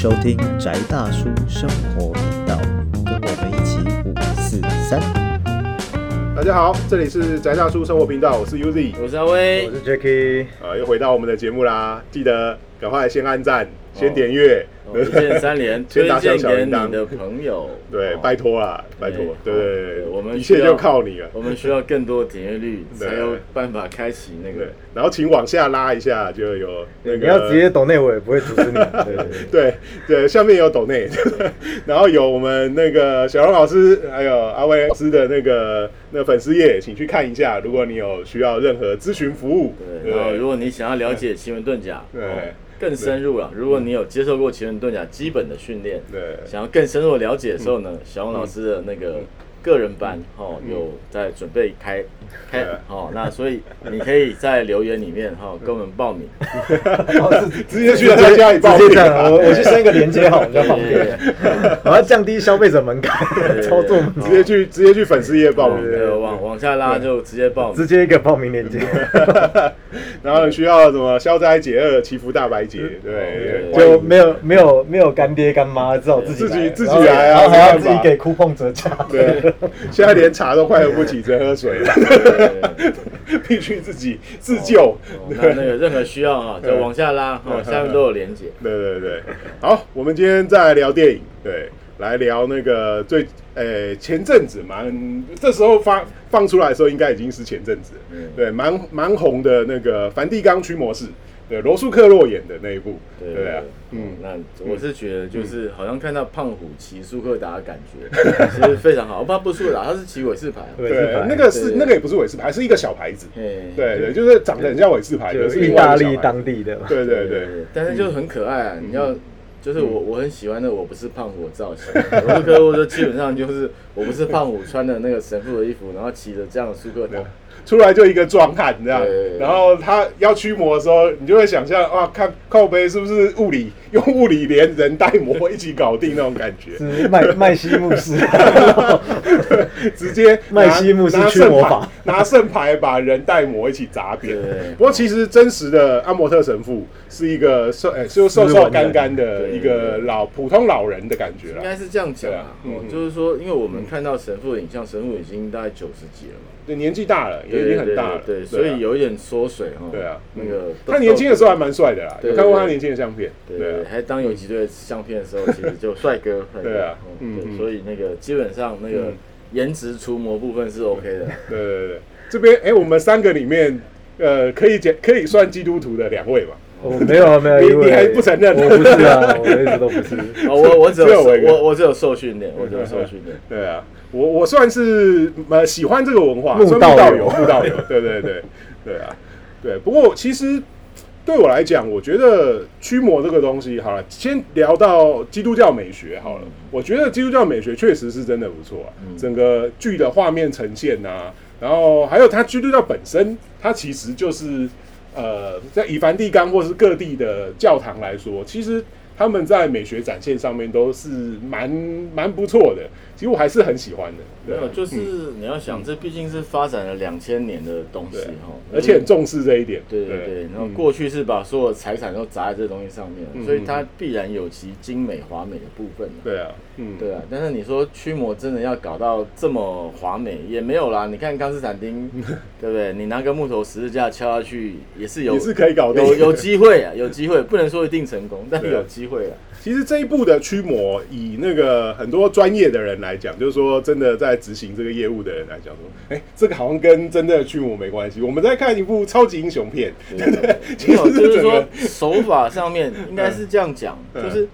收听宅大叔生活频道，跟我们一起五四三。大家好，这里是宅大叔生活频道，我是 Uzi，我是阿威。我，是 Jacky，呃，又回到我们的节目啦，记得赶快先按赞，先点阅，哦一键三连，先打推荐给你的朋友。对，哦拜托啦，拜托，对对对对我们一切就靠你了。我们需要更多的点阅率，对才有办法开启那对个。，然后请往下拉一下，就有那个你要直接抖内我也不会阻止你。对对对，下面有抖内，然后有我们那个小龙老师，还有阿威老师的那个那粉丝页，请去看一下。如果你有需要任何咨询服务，对，然后如果你想要了解奇门遁甲，对哦更深入了，如果你有接受过奇门遁甲基本的训练，对。想要更深入的了解的时候呢，小王老师的那个个人班哦，嗯。有在准备开开对。哦，那所以你可以在留言里面哈跟我们报名，直接 去他家里报名。我我去升一个连接好，比较方对便。我要 降低消费者门槛，操作直接去直接去粉丝页报名。对，往往下拉就直接报名。直。接一个报名链接，然后需要什么消灾解厄、祈福大白节，对，对就没有没有没有干爹干妈，只好自己自己自己来啊然后还要自己给 coupon 折价。对，现在连茶都快喝不起，只喝水了，必须自己自救。哦那那个任何需要啊，就往下拉哈，下面都有连接。对对对，好，我们今天再来聊电影，对，来聊那个最呃前阵子蛮，这时候发放出来的时候应该已经是前阵子对，蛮蛮红的那个梵蒂冈驱魔士，对，罗素克洛演的那一部，对对啊，嗯嗯，，那我是觉得就是好像看到胖虎骑苏克达的感觉，其实非常好。不，他不是苏克达，他是骑韦氏牌啊。韦氏牌，对那个是对那个也不是韦氏牌，是一个小牌子，嘿对对，就是长得很像韦氏牌，的是意大利当地的嘛。对对对，但是就很可爱啊！你要就是嗯我我很喜欢的，我不是胖虎的造型。罗素克，我就基本上就是我不是胖虎穿的那个神父的衣服，然后骑着这样的苏克达。出来就一个壮汉这样，然后他要驱魔的时候，你就会想象哇，看靠背是不是物理用物理连人带魔一起搞定那种感觉，是麦 麦西牧师，直接拿 麦西姆斯拿圣牌驱魔法。拿圣牌把人带魔一起砸扁。不过其实真实的阿摩特神父是一个瘦哎就瘦瘦干干的一个老普通老人的感觉啦。应该是这样讲啊，就是说，因为我们看到神父的影像，神父已经大概九十几了嘛，对，年纪大了，也已经很大了。对，所以有一点缩水哈。对啊那个他年轻的时候还蛮帅的啦，对有看过他年轻的相片。对对啊对，还当游击队相片的时候，其实就帅哥，对啊嗯所以那个基本上那个嗯颜值除魔部分是 OK 的，对对对，这边哎、我们三个里面，呃，可以讲可以算基督徒的两位嘛？我没有啊没有，你因为你还不承认我不是啊，我一直都不是。哦，我我只有我我只有受训练，我只有受训练。对啊，我我算是呃喜欢这个文化，慕道友慕道友，对对对对啊，对。不过其实对我来讲，我觉得驱魔这个东西，好了，先聊到基督教美学好了。我觉得基督教美学确实是真的不错啊，整个剧的画面呈现啊，然后还有它基督教本身，它其实就是呃，在以梵蒂冈或是各地的教堂来说，其实他们在美学展现上面都是蛮蛮不错的。其实我还是很喜欢的，没有，就是你要想，这毕竟是发展了两千年的东西对哈，而且很重视这一点。对对对，然后嗯过去是把所有财产都砸在这东西上面，嗯所以它必然有其精美华美的部分。对啊，嗯，对啊，但是你说驱魔真的要搞到这么华美也没有啦。你看康斯坦丁，对不对？你拿个木头十字架敲下去也是有也是可以搞定。有有机会啊，有机会，不能说一定成功，但对啊有机会啊。其实这一部的驱魔，以那个很多专业的人来讲，就是说真的在执行这个业务的人来讲，说，哎、这个好像跟真的驱魔没关系。我们在看一部超级英雄片，对对对，其没有，实就是说手法上面应该是这样讲，嗯就是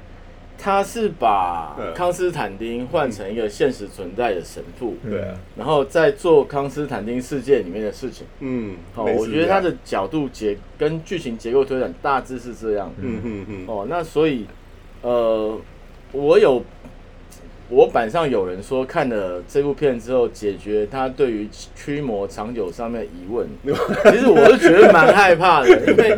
他是把嗯康斯坦丁换成一个现实存在的神父，对啊，然后在做康斯坦丁世界里面的事情。嗯，哦，我觉得他，的角度结跟剧情结构推展大致是这样。嗯嗯嗯，哦，那所以呃，我有我板上有人说看了这部片之后，解决他对于驱魔长久上面的疑问。其实我是觉得蛮害怕的，因为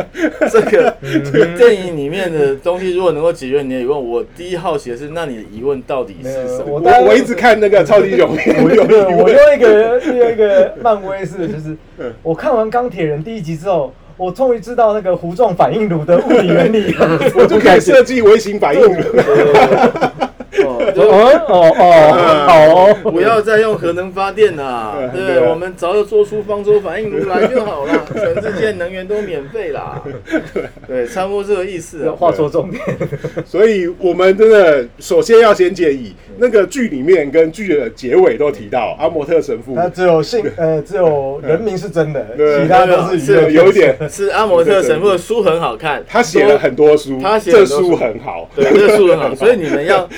这个 电影里面的东西如果能够解决你的疑问，我第一好奇的是，那你的疑问到底是什么？我我我一直看那个超级英雄片，我有我用一个用一个漫威式的，就是 我看完钢铁人第一集之后，我终于知道那个弧状反应炉的物理原理。我就可以设计微型反应炉。哦，哦哦 不要再用核能发电啦，对不对对？我们早就做出方舟反应炉来就好了，全世界能源都免费啦。对，差不多这个意思啊。话说重点，所以我们真的首先要先建议，那个剧里面跟剧的结尾都提到阿摩特神父。他只有姓呃只有人名是真的，对。其他都是是有点，是阿摩特神父的书很好看，他写了很多书，他写了这很多书。书很好，对，这书很好，所以你们要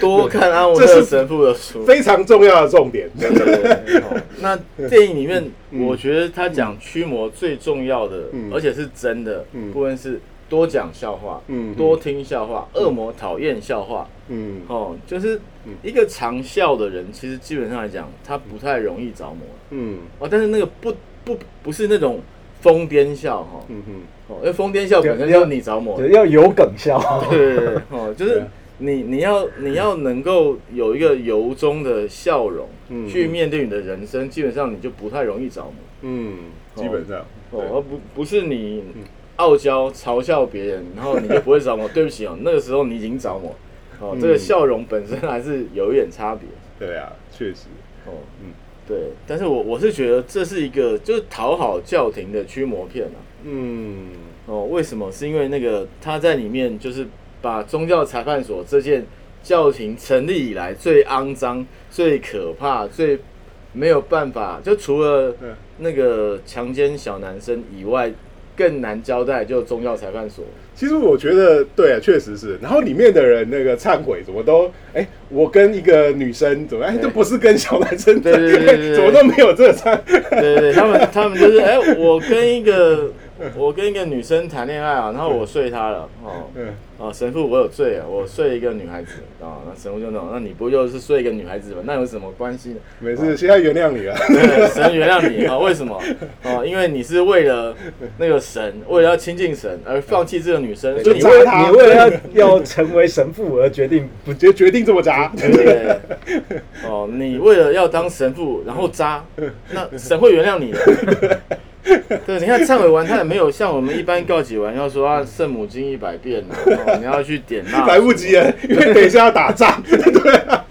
多看阿摩特神父的书。非常重要的重点。对对对那电影里面，嗯。我觉得他讲驱魔最重要的，嗯。而且是真的嗯。部分是多讲笑话，嗯多听笑话。恶魔讨厌笑话，嗯。哦，就是嗯。一个常笑的人，其实基本上来讲，他不太容易着魔。嗯。哦。但是那个不不不是那种疯癫笑哈，嗯哼。哦，因为疯癫笑本身要就是你着魔，对要有梗笑。对哦，就是对你你要你要能够有一个由衷的笑容，嗯去面对你的人生，基本上你就不太容易着魔嗯，基本上哦，对而不不是你傲娇嘲笑别人，然后你就不会着魔。对不起哦，那个时候你已经着魔。哦，嗯这个笑容本身还是有一点差别。对啊，确实，哦，嗯对，但是我我是觉得这是一个就是讨好教廷的驱魔片啊。嗯哦，为什么？是因为那个他在里面就是把宗教裁判所这件教廷成立以来最肮脏、最可怕、最没有办法，就除了嗯那个强奸小男生以外，更难交代，就宗教裁判所。其实我觉得对啊，确实是。然后里面的人那个忏悔，怎么都哎，我跟一个女生怎么哎，对这不是跟小男生对对对对对 怎么都没有这忏。对对对，他们他们就是哎、我跟一个 我跟一个女生谈恋爱啊，然后我睡她了哦。嗯啊，神父，我有罪啊，我睡一个女孩子啊，那神父就那种，那你不就是睡一个女孩子吗？那有什么关系呢？没事，现在原谅你了。对，神原谅你啊？为什么？哦，因为你是为了那个神，为了要亲近神而放弃这个女生，所以你为就砸他你为了要要成为神父而决定不 决决定这么渣，对对对哦，你为了要当神父，然后渣，那神会原谅你的。对，你看忏悔完，他也没有像我们一般告解完要说啊圣母经一百遍啊，哦、你要去点蜡，来不及了，因为等一下要打仗。对啊。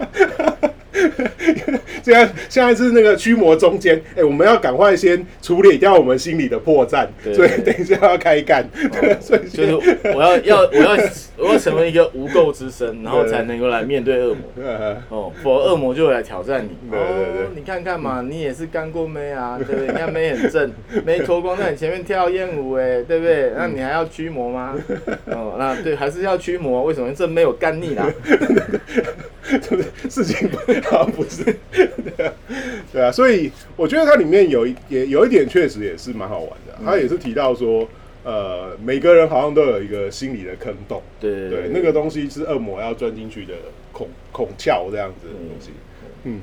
现在现在是那个驱魔中间，哎、我们要赶快先处理掉我们心里的破绽，对所以等一下要开干，对，所以就先是我要要我要我要成为一个无垢之身，然后才能够来面对恶魔。呃哦，否则恶魔就会来挑战你。对对对哦，你看看嘛，你也是干过妹啊，对不对？你看妹很正，妹脱光在你前面跳艳舞，哎，对不对？那你还要驱魔吗？哦，那对，还是要驱魔？为什么？这没有干腻啦。就 是事情不好像不是，对啊，对啊，所以我觉得它里面有一也有一点确实也是蛮好玩的啊、它也是提到说，呃，每个人好像都有一个心理的坑洞，对对，那个东西是恶魔要钻进去的孔孔窍这样子的东西，嗯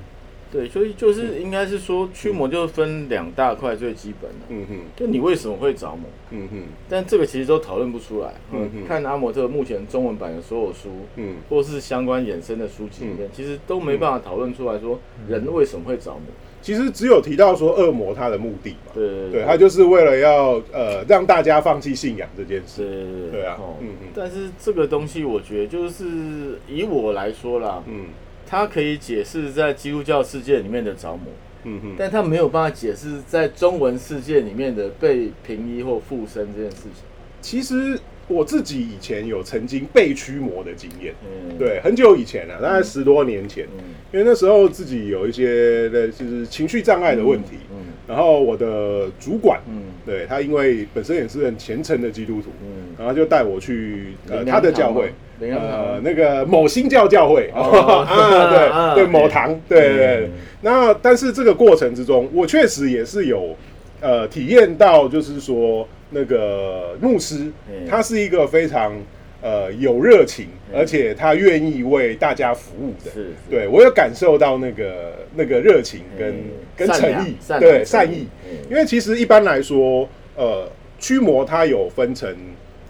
对，所以就是应该是说驱魔就分两大块最基本的，嗯哼。就你为什么会着魔？嗯哼。但这个其实都讨论不出来。嗯哼，看阿摩特目前中文版的所有书，嗯。或是相关衍生的书籍里面，其实都没办法讨论出来说人为什么会着魔。其实只有提到说恶魔他的目的嘛，对对对他就是为了要呃让大家放弃信仰这件事，对对对对啊哦嗯嗯但是这个东西，我觉得就是以我来说啦，嗯它可以解释在基督教世界里面的着魔，嗯哼，但它没有办法解释在中文世界里面的被平移或附身这件事情。其实我自己以前有曾经被驱魔的经验，嗯，对，很久以前了、啊，大概十多年前，嗯，因为那时候自己有一些的就是情绪障碍的问题，嗯。然后我的主管，嗯。对他因为本身也是很虔诚的基督徒，嗯。然后就带我去呃他的教会呃那个某新教教会哦。啊，对对，某堂，对对。那但是这个过程之中，我确实也是有呃体验到，就是说那个牧师嗯。他是一个非常呃有热情，嗯。而且他愿意为大家服务的。是，对我有感受到那个那个热情跟嗯。跟诚意，对善意。嗯。因为其实一般来说，呃，驱魔它有分成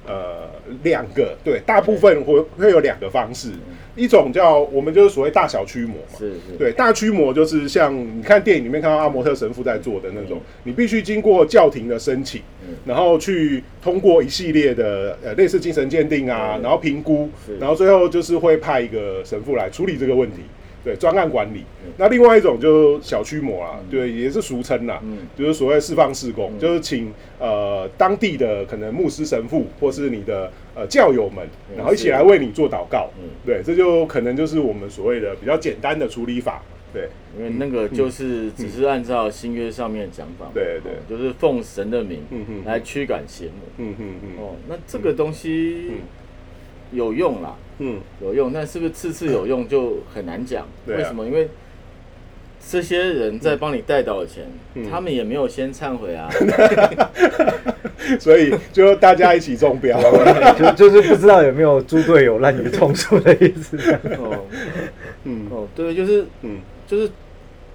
呃两个，对，大部分会会有两个方式，一种叫我们就是所谓大小驱魔嘛，是是，对，大驱魔就是像你看电影里面看到阿摩特神父在做的那种，你必须经过教廷的申请，嗯。然后去通过一系列的呃类似精神鉴定啊，嗯。然后评估，然后最后就是会派一个神父来处理这个问题。对，专案管理。嗯。那另外一种就是小驱魔啦，对，也是俗称啦，嗯。就是所谓释放事工，嗯。就是请呃当地的可能牧师、神父或是你的呃教友们，嗯然后一起来为你做祷告。嗯对，这就可能就是我们所谓的比较简单的处理法。对，因为那个就是只是按照新约上面的讲法嘛，对对哦就是奉神的名来驱赶邪魔。嗯嗯嗯哦，那这个东西嗯有用啦，嗯，有用，但是不是次次有用就很难讲。为什么？因为这些人在帮你带导的钱，嗯他们也没有先忏悔啊。所以就大家一起中标。就就是不知道有没有猪队友滥竽充数的意思。哦 嗯。哦，对，就是嗯。就是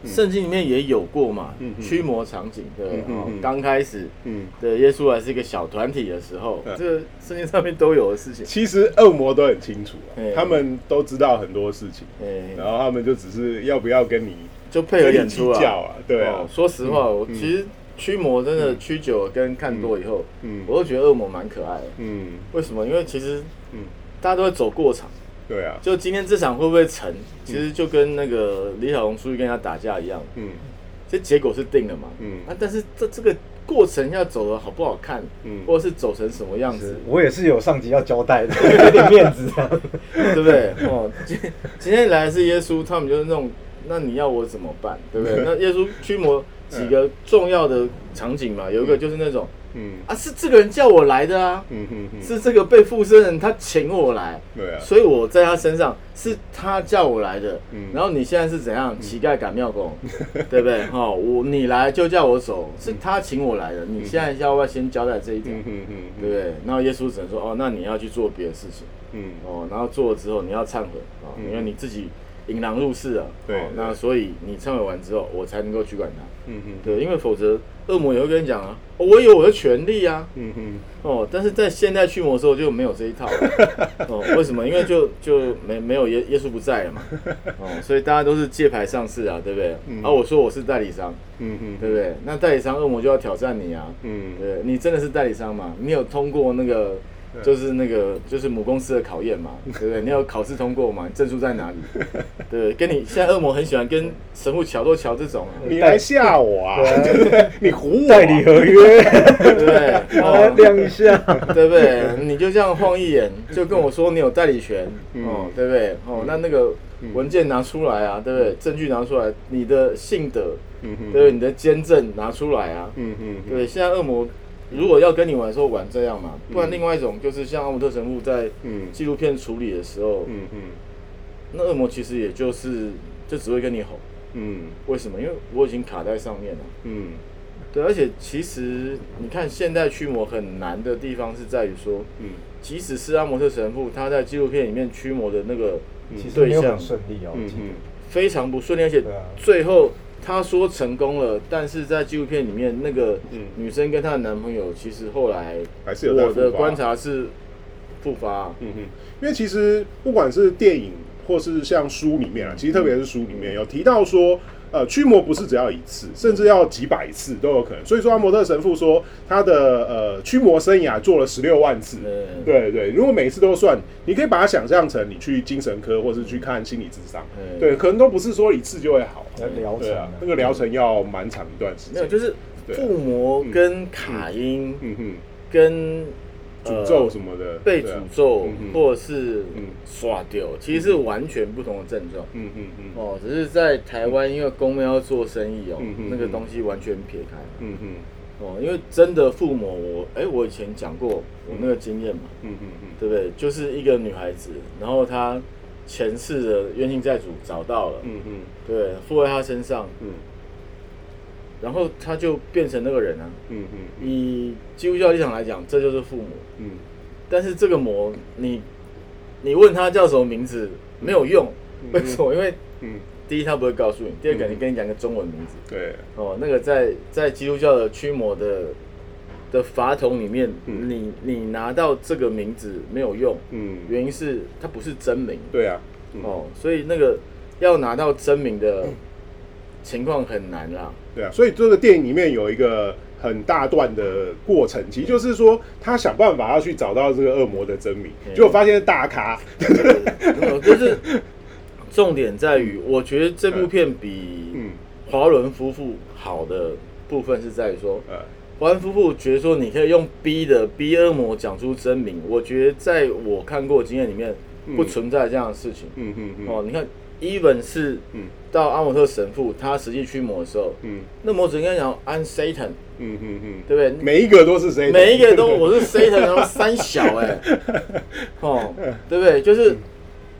圣经里面也有过嘛驱魔场景对刚开始嗯，对耶稣还是一个小团体的时候对，这个圣经上面都有的事情。其实恶魔都很清楚啊哎，他们都知道很多事情，哎，然后他们就只是要不要跟你就配合演出啊，对啊。哦，说实话，我嗯。其实驱魔真的驱久了跟看多以后，嗯我都觉得恶魔蛮可爱的。嗯为什么？因为其实嗯，大家都会走过场，对啊，就今天这场会不会成，其实就跟那个李小龙出去跟他打架一样，嗯这结果是定了嘛。嗯啊，但是这这个过程要走的好不好看，嗯或者是走成什么样子，我也是有上级要交代的，有点面子这样。对不对？哦，今今天来的是耶稣，他们就是那种，那你要我怎么办？对不对？那耶稣驱魔几个重要的场景嘛，有一个就是那种嗯啊，是这个人叫我来的啊，嗯嗯嗯，是这个被附身人他请我来，对啊，所以我在他身上是他叫我来的。嗯然后你现在是怎样？乞丐赶庙工，对不对？哦，我你来就叫我走，是他请我来的。你现在要不要先交代这一点？嗯嗯嗯，对不对？然后耶稣只能说，哦，那你要去做别的事情，嗯哦，然后做了之后你要忏悔啊，嗯因为你自己引狼入室啊，对哦那所以你忏悔完之后，我才能够驱赶他。嗯嗯对，因为否则恶魔也会跟你讲啊，哦我有我的权利啊，嗯嗯哦，但是在现代驱魔的时候就没有这一套了 哦，为什么？因为就就没没有耶耶稣不在了嘛，哦，所以大家都是借牌上市啊，对不对？嗯。啊，我说我是代理商，嗯嗯，对不对？那代理商恶魔就要挑战你啊，嗯。对，你真的是代理商吗？你有通过那个就是那个就是母公司的考验嘛，对不对？你要考试通过嘛？你证书在哪里？对，跟你现在恶魔很喜欢跟神父桥都桥这种啊，你来吓我啊！你唬我啊，代理合约，对不对？亮一下。对不对？你就这样晃一眼，就跟我说你有代理权，嗯哦，对不对？哦，那那个文件拿出来啊，对不对？证据拿出来，你的信德，对不对？你的监证拿出来啊，嗯嗯嗯对。现在恶魔如果要跟你玩的时候玩这样嘛，不然另外一种就是像阿姆特神父在嗯。纪录片处理的时候，嗯嗯。那恶魔其实也就是就只会跟你吼，嗯。为什么？因为我已经卡在上面了。嗯。对，而且其实你看，现代驱魔很难的地方是在于说，嗯。即使是阿姆特神父，他在纪录片里面驱魔的那个对象顺利哦，我嗯。非常不顺利，而且最后他说成功了，但是在纪录片里面，那个嗯。女生跟她的男朋友，其实后来还是有我的观察是复发，嗯哼，因为其实不管是电影或是像书里面啊，其实特别是书里面有提到说，呃，驱魔不是只要一次，甚至要几百次都有可能。所以说，阿摩特神父说他的呃驱魔生涯做了十六万次。嗯，对对，如果每次都算，你可以把它想象成你去精神科或是去看心理智商，嗯对，可能都不是说一次就会好。要疗程啊对啊，那个疗程要蛮长一段时间。没有，就是附魔跟卡因嗯哼，跟诅咒什么的，被诅咒嗯或者是嗯。刷掉，其实是完全不同的症状。嗯嗯嗯哦，只是在台湾，因为公庙要做生意哦那个东西完全撇开。嗯嗯。哦，因为真的父母，我哎、我以前讲过我那个经验嘛，嗯嗯嗯。对不对？就是一个女孩子，然后她前世的冤亲债主找到了，嗯嗯。对，附在她身上，嗯然后他就变成那个人啊。嗯嗯。以基督教立场来讲，这就是父母。嗯。但是这个魔，你你问他叫什么名字没有用，嗯。为什么？因为嗯，第一他不会告诉你，第二个嗯你跟你讲个中文名字。对，哦，那个在在基督教的驱魔的的法统里面，嗯。你你拿到这个名字没有用，嗯，原因是它不是真名。对啊，嗯。哦，所以那个要拿到真名的 情况很难啦。对啊，所以这个电影里面有一个很大段的过程，其实就是说他想办法要去找到这个恶魔的真名，嗯结果发现是大咖，就是重点在于，我觉得这部片比嗯。华伦夫妇好的部分是在于说，呃。华伦夫妇觉得说你可以用逼的逼恶魔讲出真名，我觉得在我看过的经验里面嗯。不存在这样的事情。嗯嗯嗯。哦，你看，even 是嗯到阿姆特神父他实际驱魔的时候，嗯那魔神应该讲 I'm Satan，嗯嗯嗯，对不对？每一个都是 Satan，？每一个都我是 Satan，然后三小哎、哦，对不对？就是，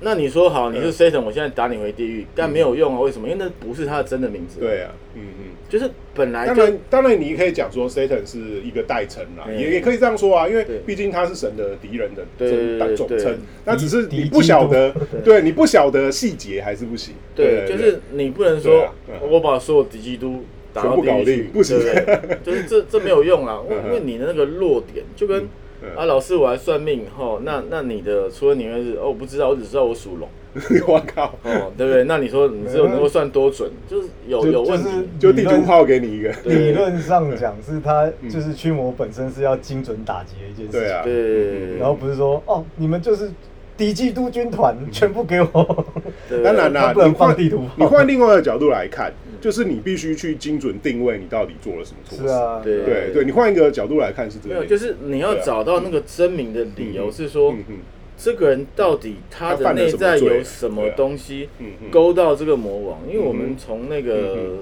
那你说好你是 Satan，我现在打你回地狱，但没有用啊？为什么？因为那不是他的真的名字。，对啊，嗯嗯。就是本来就当然，当然，你可以讲说 Satan 是一个代称啦，嗯也也可以这样说啊，因为毕竟他是神的敌人的对总称，那只是你不晓得对你不晓得细节还是不行。对，就是你不能说啊嗯我把所有敌基督打部搞地狱去定不行对不对？就是这这没有用啊，因 为嗯因为你的那个弱点就跟嗯啊老师我来算命哈，那那你的除了你会是哦我不知道，我只知道我属龙。我靠，哦，对不对？那你说你只有能够算多准，就是有有问题。就地图炮给你一个。理论上讲是他嗯。就是驱魔本身是要精准打击的一件事情，对啊，对。然后不是说哦你们就是敌基督军团全部给我，对。当然啦，不能你换放地图炮你换另外一个角度来看，就是你必须去精准定位你到底做了什么错事。是啊，对。对对，你换一个角度来看是这没有，就是你要找到那个真名的理由，是说嗯嗯这个人到底他的内在有什么东西勾到这个魔王？因为我们嗯从那个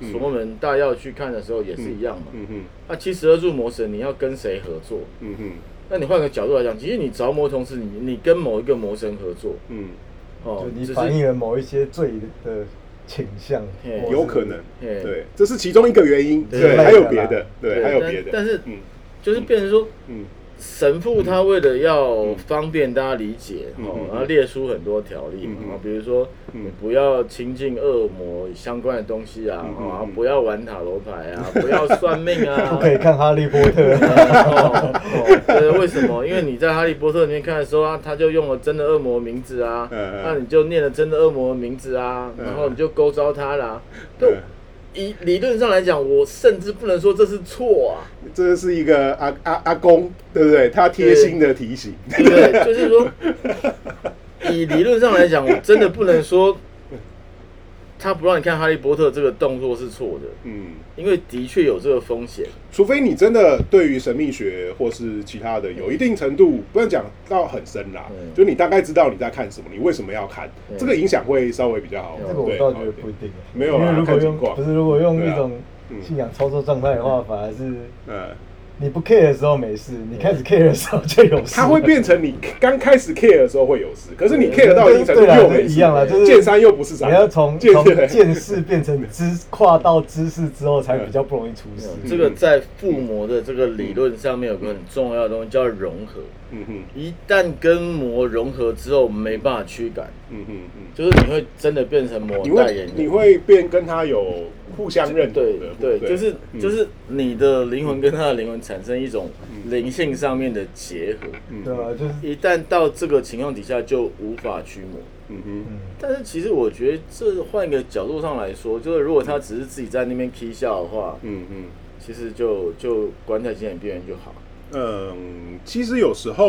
嗯所罗门大要去看的时候也是一样嘛。嗯嗯那七十二柱魔神你要跟谁合作？嗯嗯。那你换个角度来讲，其实你着魔同时，你你跟某一个魔神合作。嗯，哦就，你只是反映了某一些罪的倾向有可能，对，这是其中一个原因，对。还有别的，对，还有别的，但但是嗯。就是变成说。嗯神父他为了要方便大家理解，哦然后列出很多条例嘛，哦比如说嗯。你不要亲近恶魔相关的东西啊，嗯嗯哦，然后嗯不要玩塔罗牌啊，不要算命啊，不可以看哈利波特，哦 哦，对，为什么？因为你在哈利波特里面看的时候啊，他就用了真的恶魔名字啊，那你就念了真的恶魔名字啊，嗯。然后你就勾招他啦。以理论上来讲，我甚至不能说这是错啊，这是一个阿阿阿公，对不对？他贴心的提醒，对不对？就是说，以理论上来讲，我真的不能说他不让你看《哈利波特》这个动作是错的，嗯，因为的确有这个风险。除非你真的对于神秘学或是其他的有一定程度，不能讲到很深啦，嗯。就你大概知道你在看什么，你为什么要看，嗯。这个影响会稍微比较好。这个我倒觉得不一定，没有啦因为如果看情况。用不是如果用一种嗯。信仰操作状态的话，反而是呃，你不 care 的时候没事，你开始 care 的时候就有事。它会变成你刚开始 care 的时候会有事，可是你 care 到一定程度又没事，一样了就是见山又不是山，你要从见从 见识变成知跨到知识之后，才比较不容易出事。这个在附魔的这个理论上面有个很重要的东西叫融合，嗯哼。一旦跟魔融合之后，没办法驱赶，嗯哼嗯，就是你会真的变成魔你会代言人。你会变跟他有互相认同对的，对，就是嗯就是你的灵魂跟他的灵魂产生一种灵性上面的结合，嗯。对啊，就是。一旦到这个情况底下就无法驱魔。嗯哼。嗯，但是其实我觉得这换一个角度上来说，就是如果他只是自己在那边 k 笑的话，嗯嗯。其实就就关在经典边缘就好。嗯，其实有时候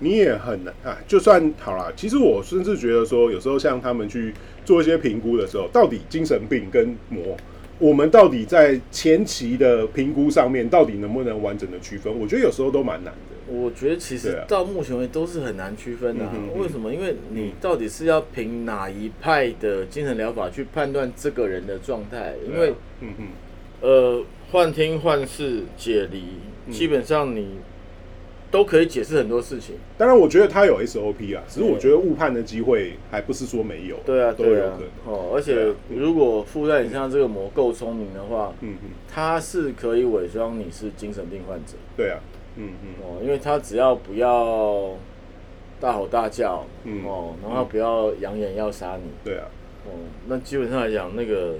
你也很难啊。就算好啦，其实我甚至觉得说，有时候像他们去做一些评估的时候，到底精神病跟魔，我们到底在前期的评估上面，到底能不能完整的区分？我觉得有时候都蛮难的。我觉得其实到目前为止都是很难区分的、为什么？因为你到底是要凭哪一派的精神疗法去判断这个人的状态？因为嗯嗯呃，幻听、幻视、解离，嗯基本上你都可以解释很多事情。当然，我觉得他有 SOP 啊，只是我觉得误判的机会还不是说没有，对啊，对啊。都有可能。，哦，而且如果附在你身上这个魔够聪明的话，嗯。嗯，他是可以伪装你是精神病患者。对啊，嗯嗯。哦，因为他只要不要大吼大叫，嗯。哦，然后不要扬言要杀你，对啊，哦，那基本上来讲，那个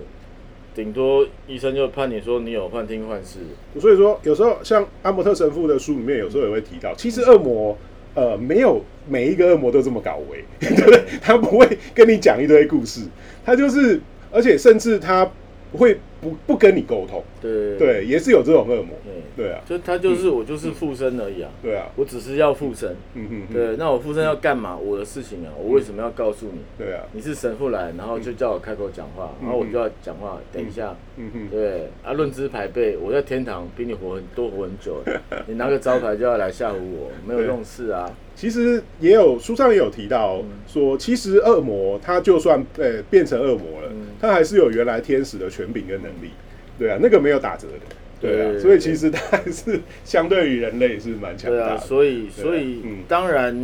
顶多医生就判你说你有幻听幻视，所以说，有时候像阿伯特神父的书里面，有时候也会提到，其实恶魔呃没有每一个恶魔都这么搞维，对不对？他不会跟你讲一堆故事，他就是，而且甚至他会不不跟你沟通，对。对，也是有这种恶魔，对，对啊，就他就是我就是附身而已啊，对啊，我只是要附身，嗯哼哼，对，那我附身要干嘛？我的事情啊，我为什么要告诉你？对啊，你是神父来，然后就叫我开口讲话，然后我就要讲话。等一下，嗯哼，对。啊，论资排辈，我在天堂比你活很多活很久，你拿个招牌就要来吓唬我，没有用事啊。其实也有书上也有提到说，其实恶魔他就算呃变成恶魔了，嗯。他还是有原来天使的权柄跟能力，对啊，那个没有打折的，对啊，所以其实他还是相对于人类是蛮强的，所以对啊所以嗯。当然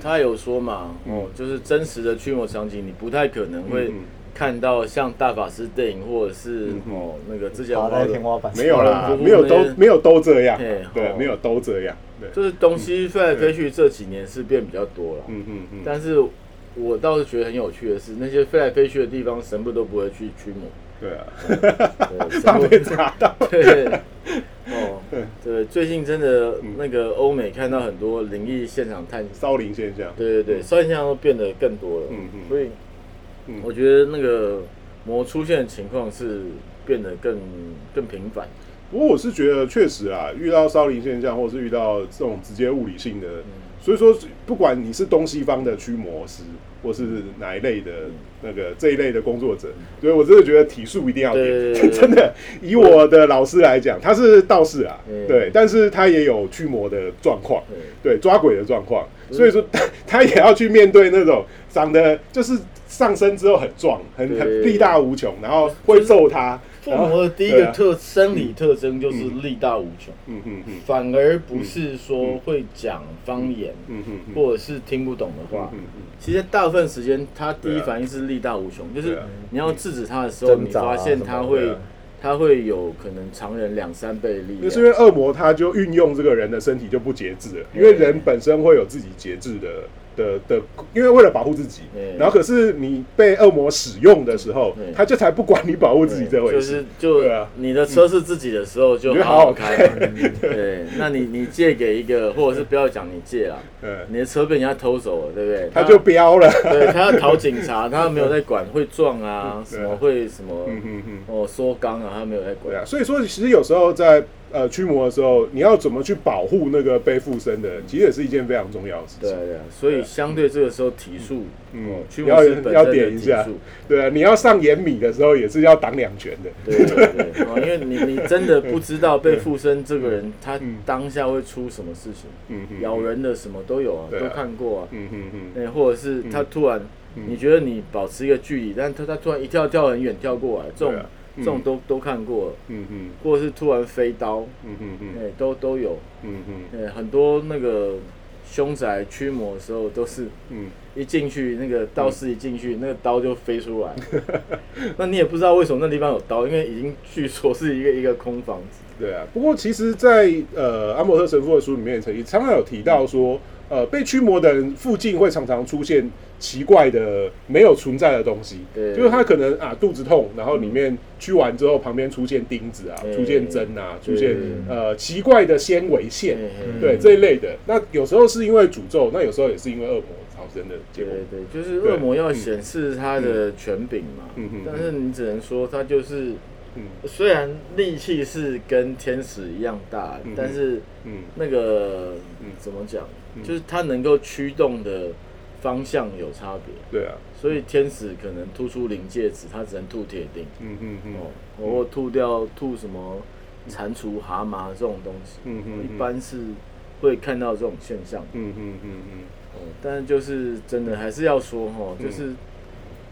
他有说嘛，嗯。哦，就是真实的驱魔场景，你不太可能会看到像大法师电影或者是哦那个之前爬在天花板。上没有啦，嗯没有都没有都这样。嘿，对哦，没有都这样，对，就是东西飞来飞去，这几年是变比较多了。嗯嗯嗯，但是我倒是觉得很有趣的是，那些飞来飞去的地方，神父都不会去驱魔。对啊，对，怕被查到，对，哦，对，最近真的嗯。那个欧美看到很多灵异现场探，骚灵现象，对对对，烧现象都变得更多了。嗯嗯。所以嗯。我觉得那个魔出现的情况是变得更更频繁。不过我是觉得确实啊，遇到烧灵现象，或是遇到这种直接物理性的，所以说不管你是东西方的驱魔师，或是哪一类的那个这一类的工作者，所以我真的觉得体术一定要对点。对对对。真的，以我的老师来讲，他是道士啊，嗯。对，但是他也有驱魔的状况，对对，抓鬼的状况，所以说他 他也要去面对那种长得就是上身之后很壮，很很力大无穷，然后会揍他。附魔的第一个特生理特征就是力大无穷，嗯嗯嗯。反而不是说会讲方言嗯。嗯嗯，或者是听不懂的话嗯。嗯其实大部分时间，他第一反应是力大无穷，就是你要制止他的时候，你发现他会他会有可能常人两三倍的力就是因为量。恶魔他就运用这个人的身体就不节制了，因为人本身会有自己节制的的的，因为为了保护自己，然后可是你被恶魔使用的时候，他就才不管你保护自己这回事就是。就你的车是自己的时候就好好好开。对，那你你借给一个，或者是不要讲你借啦，嗯，你的车被人家偷走了，对不对？他就飙了。对他要逃警察，他没有在管会撞啊，什么会什么哦缩缸啊，他没有在管。对啊，所以说其实有时候在呃驱魔的时候，你要怎么去保护那个被附身的人，其实也是一件非常重要的事情。对啊对啊，所以相对这个时候体术，嗯哦，驱要魔师本要点一下，对啊，你要上眼米的时候也是要挡两拳的。对对对，哦，因为你你真的不知道被附身这个人他嗯。当下会出什么事情，咬人的什么都有啊，啊。都看过啊。嗯嗯嗯，对，或者是他突然，你觉得你保持一个距离，但他他突然一跳跳很远跳过来，这种啊这种都都看过了，嗯嗯或者是突然飞刀，嗯嗯嗯哎，都都有。嗯嗯呃，很多那个凶宅驱魔的时候，都是嗯，一进去，那个道士一进去，那个刀就飞出来。那你也不知道为什么那地方有刀，因为已经据说是一个一个空房子。对啊。不过其实在，呃阿姆特神父的书里面，曾经常常有提到说，呃，被驱魔的人附近会常常出现奇怪的没有存在的东西，对就是他可能啊肚子痛，然后里面驱完之后，旁边出现钉子啊，出现针啊，出现呃奇怪的纤维线，对这一类的。那有时候是因为诅咒，那有时候也是因为恶魔产生的结对果。对，就是恶魔要显示他的权柄嘛。但是你只能说他就是，嗯虽然力气是跟天使一样大，嗯但是嗯那个嗯怎么讲，嗯就是它能够驱动的方向有差别。对啊，所以天使可能吐出临界值，它只能吐铁钉。嗯嗯嗯哦，或吐掉吐什么蟾蜍、蛤蟆这种东西，嗯嗯嗯一般是会看到这种现象。嗯嗯嗯嗯。哦，但是就是真的还是要说哈，就是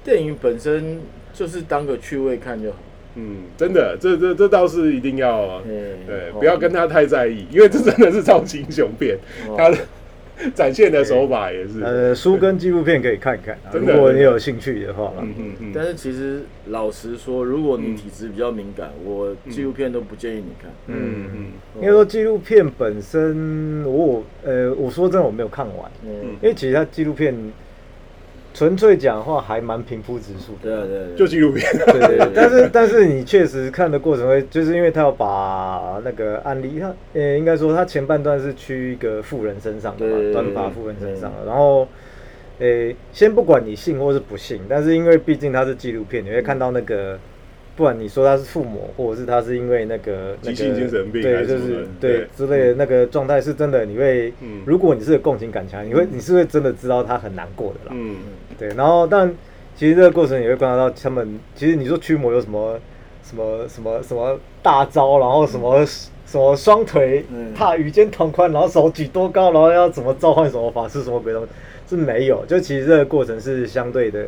电影本身就是当个趣味看就好。嗯，真的，这这这倒是一定要，啊对，哦不要跟他太在意，因为这真的是超级英雄片，哦他的 展现的手法也是，呃，书跟纪录片可以看看啊，如果你有兴趣的话。嗯嗯嗯，但是其实老实说，如果你嗯体质比较敏感，我纪录片都不建议你看。嗯。嗯。应该说纪录片本身，我呃，我说真的我没有看完，嗯。因为其实它纪录片纯粹讲的话，还蛮平铺直述的。对啊对啊对啊，就纪录片。对对对，但是但是你确实看的过程会，就是因为他要把那个案例，他呃应该说他前半段是去一个富人身上的嘛对对，对短发富人身上的，然后呃先不管你信或是不信，但是因为毕竟它是纪录片，你会看到那个。不管你说他是父母，或者是他是因为那个那急个性精神病还对，就是对对之类的那个状态是真的，你会嗯，如果你是个共情感强，你会你是会真的知道他很难过的啦。嗯对，然后但其实这个过程也会观察到他们，其实你说驱魔有什么什么什么什么大招，然后什么、什么双腿嗯踏与肩同宽，然后手举多高，然后要怎么召唤什么法师什么鬼东西，是没有。就其实这个过程是相对的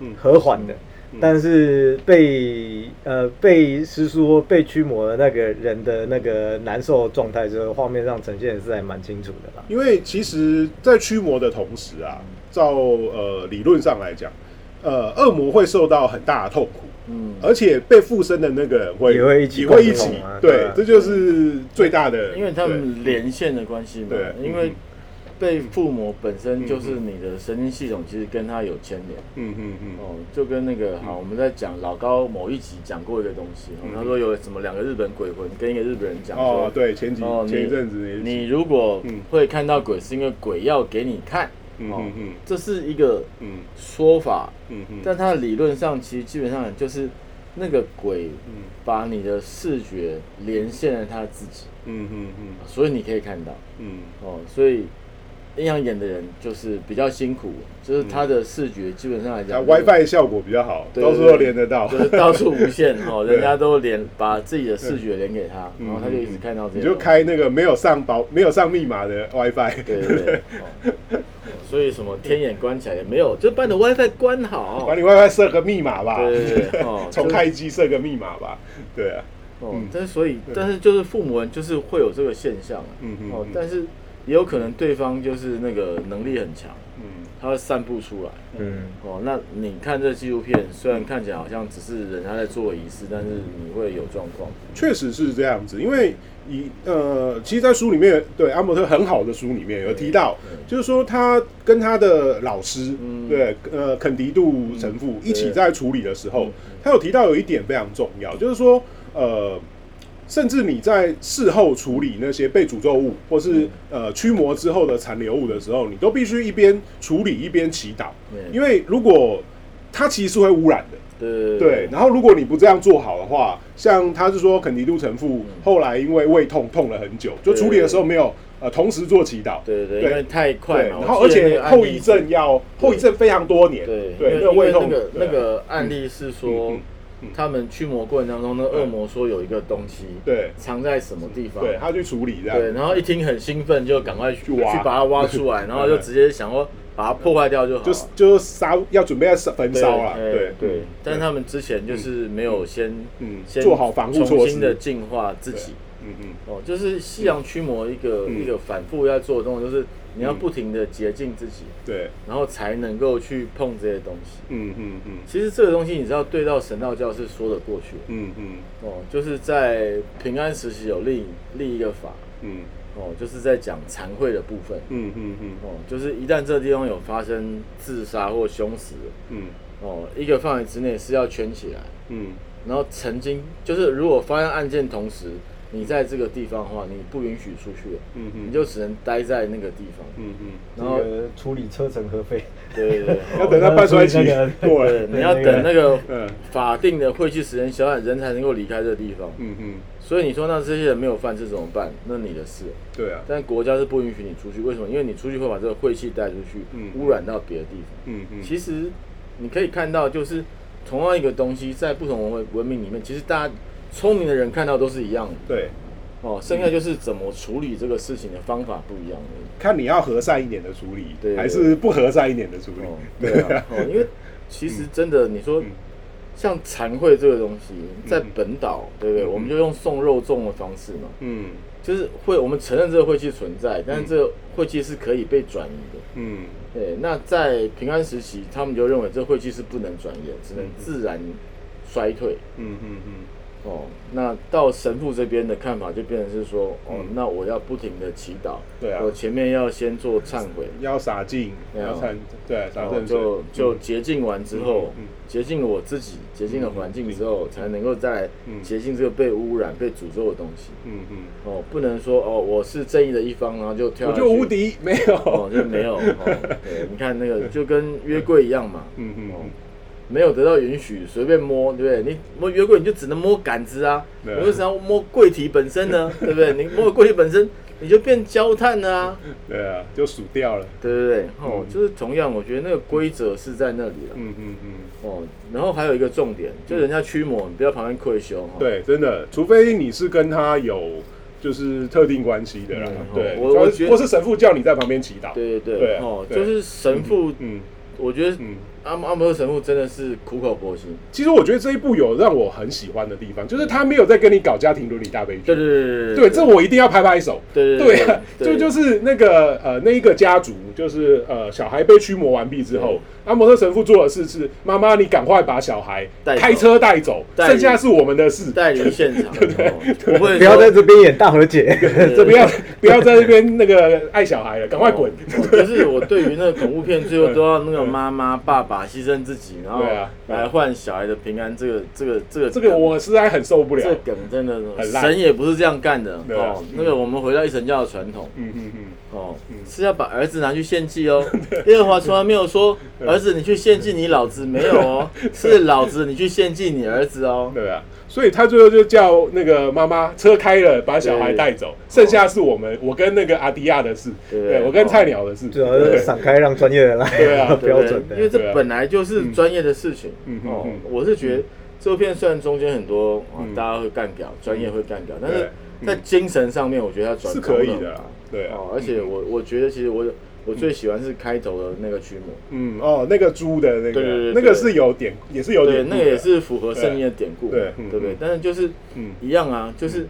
嗯和缓的。嗯但是被呃被师叔或被驱魔的那个人的那个难受状态，就是画面上呈现的是还蛮清楚的啦。因为其实，在驱魔的同时啊，照呃理论上来讲，呃，恶魔会受到很大的痛苦，嗯，而且被附身的那个人会也会一起也会一起共同啊，对啊，这就是最大的，因为他们连线的关系嘛对，因为嗯被附魔本身就是你的神经系统，其实跟他有牵连。嗯嗯嗯。哦，就跟那个好，我们在讲老高某一集讲过一个东西，他说有什么两个日本鬼魂跟一个日本人讲说哦，，对，前几哦，前一阵子也是。你如果嗯。会看到鬼，是因为鬼要给你看，哦嗯嗯嗯。这是一个嗯。说法，嗯嗯，但它的理论上其实基本上就是那个鬼嗯。把你的视觉连线了他自己，嗯嗯嗯。所以你可以看到。嗯。哦，所以阴阳眼的人就是比较辛苦，就是他的视觉基本上来讲 WiFi 效果比较好，到处都连得到，就是到处无线哦，人家都连把自己的视觉连给他，嗯然后他就一直看到这你。就开那个没有上保没有上密码的 WiFi，对对对，哦 所以什么天眼关起来也没有，就把你的 WiFi 关好。把你 WiFi 设个密码吧，对对对哦 开机设个密码吧，对啊，哦嗯，但是所以，但是就是父母人就是会有这个现象啊。嗯嗯嗯，哦但是也有可能对方就是那个能力很强，嗯他会散布出来。嗯，哦，那你看这纪录片，虽然看起来好像只是人家在做仪式，但是你会有状况。确实是这样子，因为以呃，其实，在书里面，对阿伯特很好的书里面有提到，就是说他跟他的老师，嗯对，呃，肯迪杜神父一起在处理的时候嗯，他有提到有一点非常重要，就是说，呃。甚至你在事后处理那些被诅咒物，或是呃驱魔之后的残留物的时候，你都必须一边处理一边祈祷，因为如果它其实是会污染的，对对，然后如果你不这样做好的话，像他是说肯尼杜神父后来因为胃痛痛了很久，就处理的时候没有呃同时做祈祷，对对，对因为太快，嘛。然后而且后遗症要后遗症非常多年，对对，那个胃痛那个那个案例是说他们驱魔过程当中，那恶魔说有一个东西对。藏在什么地方，对，他去处理这样，对，然后一听很兴奋，就赶快去去挖。去把它挖出来，然后就直接想说把它破坏掉就好了，就是就是烧要准备要烧焚烧了，对对对，但是他们之前就是没有先嗯先做好防护措施。重新的净化自己。嗯嗯哦，就是西洋驱魔一个、嗯一个反复要做的动作，就是你要不停的洁净自己，对，然后才能够去碰这些东西。嗯嗯嗯其实这个东西你知道，对到神道教是说得过去的。嗯嗯哦，就是在平安时期有另另一个法，嗯哦，就是在讲惭愧的部分。嗯嗯嗯哦，就是一旦这个地方有发生自杀或凶死，嗯哦，一个范围之内是要圈起来。嗯然后曾经就是如果发生案件同时，你在这个地方的话，你不允许出去了，嗯嗯，你就只能待在那个地方。嗯嗯，然后处理车程核费，对对对，要等他办衰期那个过对，了，你要等那个嗯法定的晦气时间消散，人才能够离开这个地方。嗯嗯，所以你说那这些人没有犯事怎么办？那你的事。对啊，但国家是不允许你出去，为什么？因为你出去会把这个晦气带出去，嗯污染到别的地方。嗯嗯，其实你可以看到，就是同样一个东西，在不同文文明里面，其实大家聪明的人看到都是一样的。对，哦，剩下就是怎么处理这个事情的方法不一样而已。看你要和善一点的处理，对。对还是不和善一点的处理。哦，，对啊，哦，因为其实真的，你说嗯。像惭愧这个东西，在嗯本岛，对不对？嗯。我们就用送肉粽的方式嘛，嗯。就是会我们承认这个晦气存在，但是这个晦气是可以被转移的。嗯。对，那在平安时期，他们就认为这晦气是不能转移的，只能自然衰退。嗯嗯嗯哦，那到神父这边的看法就变成是说，哦，嗯。那我要不停的祈祷，对啊。我前面要先做忏悔，要洒净，对啊。要忏，对，洒然后就就嗯。洁净完之后嗯嗯，洁净了我自己，洁净了环境之后，才能够再来嗯。洁净这个被污染、被诅咒的东西。嗯嗯，哦，不能说哦，我是正义的一方，然后就跳下去，我就无敌，没有，哦，就没有哦。对，你看那个 就跟约柜一样嘛，嗯嗯，没有得到允许，随便摸，对不对？你摸约柜，你就只能摸杆子啊，你为什么要摸柜体本身呢？对不对？你摸了柜体本身，你就变焦炭了啊，对啊，就数掉了，对不对？哦嗯，就是同样，我觉得那个规则是在那里了。嗯嗯嗯，哦，然后还有一个重点，就人家驱魔，你不要旁边愧羞。哦，对，真的，除非你是跟他有就是特定关系的啦嗯，对，我我觉得或是神父叫你在旁边祈祷，对对对啊，哦，对就是神父，嗯我觉得嗯。阿阿摩特神父真的是苦口婆心。其实我觉得这一部有让我很喜欢的地方，就是他没有在跟你搞家庭伦理大悲剧。对对对对，这我一定要拍拍手。对对啊，对 就就是那个呃那一个家族，就是呃小孩被驱魔完毕之后，阿摩特神父做的事是：妈妈，你赶快把小孩带开车带走，带剩下是我们的事。带离现场，对不会不要在这边演大和解。这不要不要在这边那个爱小孩了，赶快滚！哦就是我对于那个恐怖片，最后都要那个妈妈、爸爸牺牲自己，然后对啊来换小孩的平安。这个、这个、这个、这个我实在很受不了这。个梗真的很烂神也不是这样干的对啊哦。那个我们回到一神教的传统嗯嗯嗯，哦，是要把儿子拿去献祭哦。耶和华从来没有说儿子你去献祭你老子，没有哦，是老子你去献祭你儿子哦。对啊，所以他最后就叫那个妈妈车开了，把小孩带走，剩下是我们我跟那个阿迪亚的事，对。对我跟菜鸟的事，主要是散开，让专业的来。对。啊标准。的因为这本来就是专业的事情。哦我是觉得这部片虽然中间很多大家会干掉，专业会干掉，但是在精神上面，我觉得他转是可以的啦，对啊。哦，，而且我我觉得其实我我最喜欢是开头的那个驱魔，嗯哦，那个猪的那个对对对那个是有点，也是有对，点，那个也，是符合圣经的典故嘛，对嗯对不对？嗯？但是就是嗯。一样啊，就是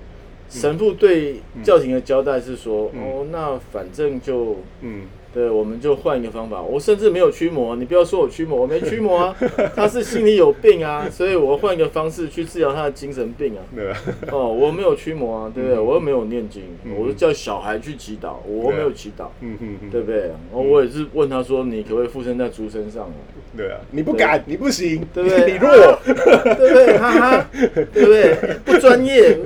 神父对教廷的交代是说，嗯。哦，那反正就。嗯对，我们就换一个方法。我甚至没有驱魔，你不要说我驱魔，我没驱魔啊，他是心里有病啊，所以我换一个方式去治疗他的精神病啊。对啊，哦，我没有驱魔啊，对不对？嗯。我又没有念经，嗯。我就叫小孩去祈祷，我没有祈祷，嗯嗯嗯，对不对？我也是问他说，你可不可以附身在猪身上啊？对啊，你不敢，你不行，对不对？你弱，对不对？哈哈，对不对？不专业，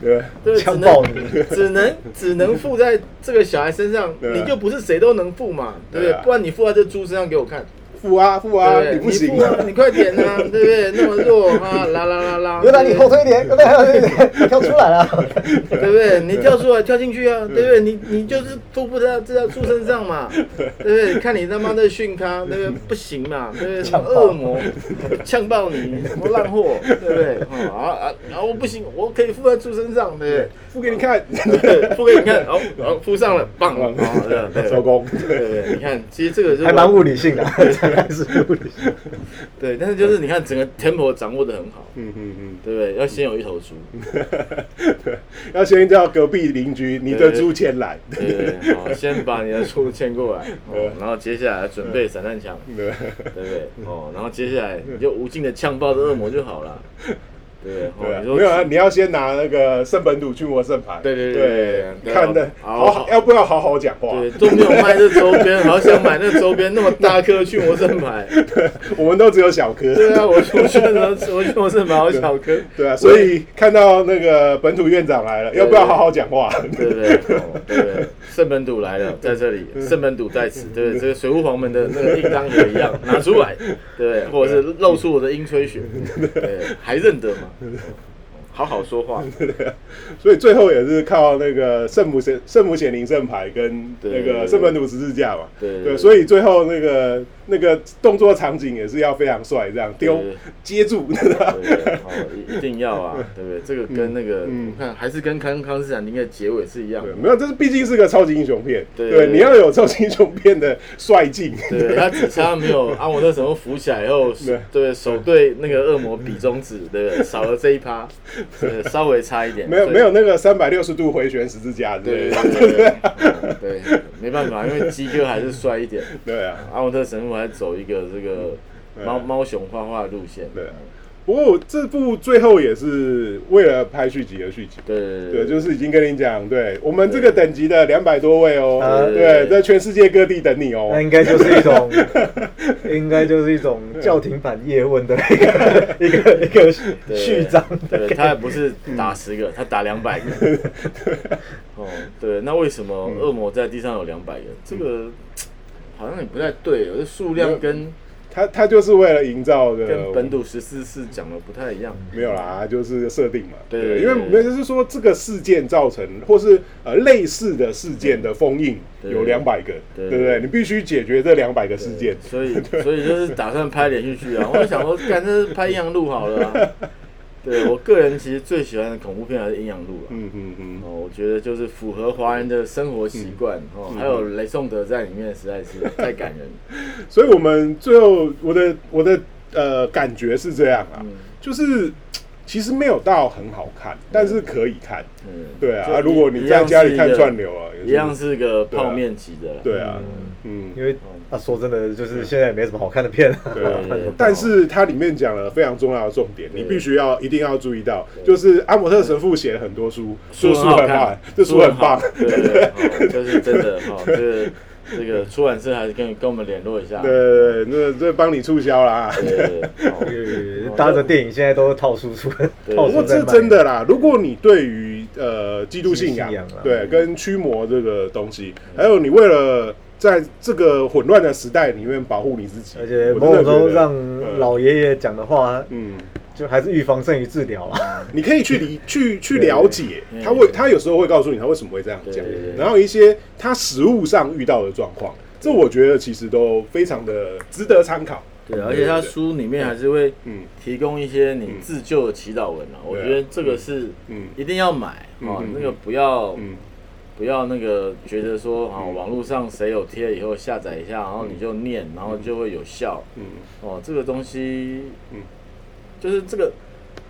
对啊。对，只能你。只能只能附在这个小孩身上，啊。你就不是谁都能附嘛，对不对啊？对不然你付在这猪身上给我看。负啊付啊，你不行啊，你快点啊，对不对？那么弱啊，啦啦啦啦，牛仔，你后退一点，牛仔后退一点，跳出来了。对不对？你跳出来，跳进去啊，对不对？你你就是突不在这条猪身上嘛，对不对？看你他妈的训咖，对不对？不行嘛，对不对？什么恶魔呛爆你，什么烂货，对不对？哦啊啊，然后不行，我可以附在猪身上，对不对？付给你看，对，附给你看，好，好，附上了，棒，好，对对收工，对对对，你看，其实这个就是还蛮物理性的，对，但是就是你看整个 tempo 掌握的很好，嗯嗯嗯。对不对？要先有一头猪，要先叫隔壁邻居你的猪牵来，先把你的猪牵过来，哦，然后接下来准备散弹枪，对对不对？哦，然后接下来你就无尽的枪爆这恶魔就好了，对对？没有啊，你要先拿那个圣本土驱魔圣牌，对对对对对对看的好好好，要不要好好讲话？对，都没有卖这周边，好想买那周边那么大颗去魔圣牌，我们都只有小颗，对啊，我出去的时候，我驱魔圣牌好小颗，对啊，所以看到那个本土院长来了，要不要好好讲话？对不对？哦，对？圣本笃来了，在这里，圣本笃在此，对？这个水户黄门的那个印章也一样，拿出来，对？或者是露出我的鹰吹雪，对，还认得吗？好好说话，所以最后也是靠那个圣母显圣母显灵圣牌跟那对对。对个圣本土十字架嘛，对对对。对，所以最后那个那个动作场景也是要非常帅，这样丢接住，对不对？哦，一一定要啊，对不对？这个跟那个，嗯我看还是跟康康斯坦丁的结尾是一样的，。没有，这是毕竟是个超级英雄片，对你要有超级英雄片的帅劲，对，他只差没有阿姆特神父扶起来以后，对对手对那个恶魔比中指，对不对？少了这一趴，对，稍微差一点。没有没有那个三百六十度回旋十字架对对，对对没办法，因为鸡哥还是帅一点，对啊。阿姆特神走一个这个猫对猫熊画画的路线。对不过这部最后也是为了拍续集而续集。对对对，就是已经跟你讲，对我们这个等级的两百多位哦，啊对，在全世界各地等你哦那。应该就是一种，应该就是一种叫停版叶问的一个一个一个对序章的对，他也不是打十个，他打两百个。哦，对，那为什么恶魔在地上有两百个？这个好像也不太对，这数量跟他他就是为了营造的跟本土十四四讲的不太一样。没有啦，就是设定嘛。对因为没有就是说这个事件造成，或是呃类似的事件的封印对有两百个，对对不对？你必须解决这两百个事件。所以所以就是打算拍连续剧啊。我就想说，干这是拍阴阳路好了、啊。对我个人其实最喜欢的恐怖片还是阴阳路啊。嗯嗯嗯，哦，我觉得就是符合华人的生活习惯哦，嗯还有雷颂德在里面实在是太感人。所以我们最后我的我的呃感觉是这样啊，嗯就是其实没有到很好看，但是可以看。嗯，对啊，啊如果你在家里看串流啊，一样是个泡面级的。对啊，嗯，嗯。因为啊，说真的，就是现在也没什么好看的片啊。对 但是它里面讲了非常重要的重点，你必须要一定要注意到，就是阿姆特神父写了很多书，书说书很好看很棒，，这书很棒。好，对对对，哦这是真的哈，这个这个出版社还是跟跟我们联络一下。对对对，那这帮你促销啦。对搭着电影现在都是套书出，不过这书在卖真的啦，如果你对于呃基督信仰信仰啊，对跟驱魔这个东西，还有你为了在这个混乱的时代里面保护你自己，而且某种程度的觉得上，老爷爷讲的话，嗯。就还是预防胜于治疗啊。你可以去理去去了解他会他有时候会告诉你他为什么会这样讲然后一些他实物上遇到的状况，这我觉得其实都非常的值得参考。对，而且他书里面还是会嗯。提供一些你自救的祈祷文啊，我觉得这个是嗯。一定要买哦嗯嗯，那个不要嗯不要那个觉得说啊，网络上谁有贴以后下载一下，然后你就念，然后就会有效嗯哦，这个东西嗯就是这个。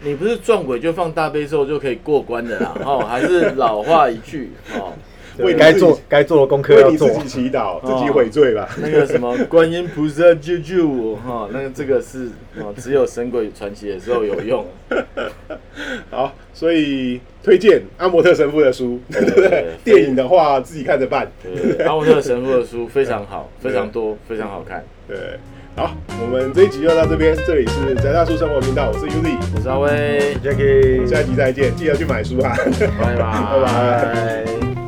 你不是撞鬼就放大悲咒就可以过关的啦，哦，还是老话一句哦，为该做该做的功课要做为你自。己祈祷，自己悔罪吧。那个什么观音菩萨救救我哈，那个这个是哦，只有神鬼传奇的时候有用。好，所以推荐阿摩特神父的书，对不 对？电影的话自己看着办。对，阿摩特神父的书非常好，非常多，非常好看。对，好，我们这一集就到这边，这里是宅大叔生活频道，我是 Uzi，我是阿威，Jackie，下一集再见，记得去买书哈。拜拜，拜拜。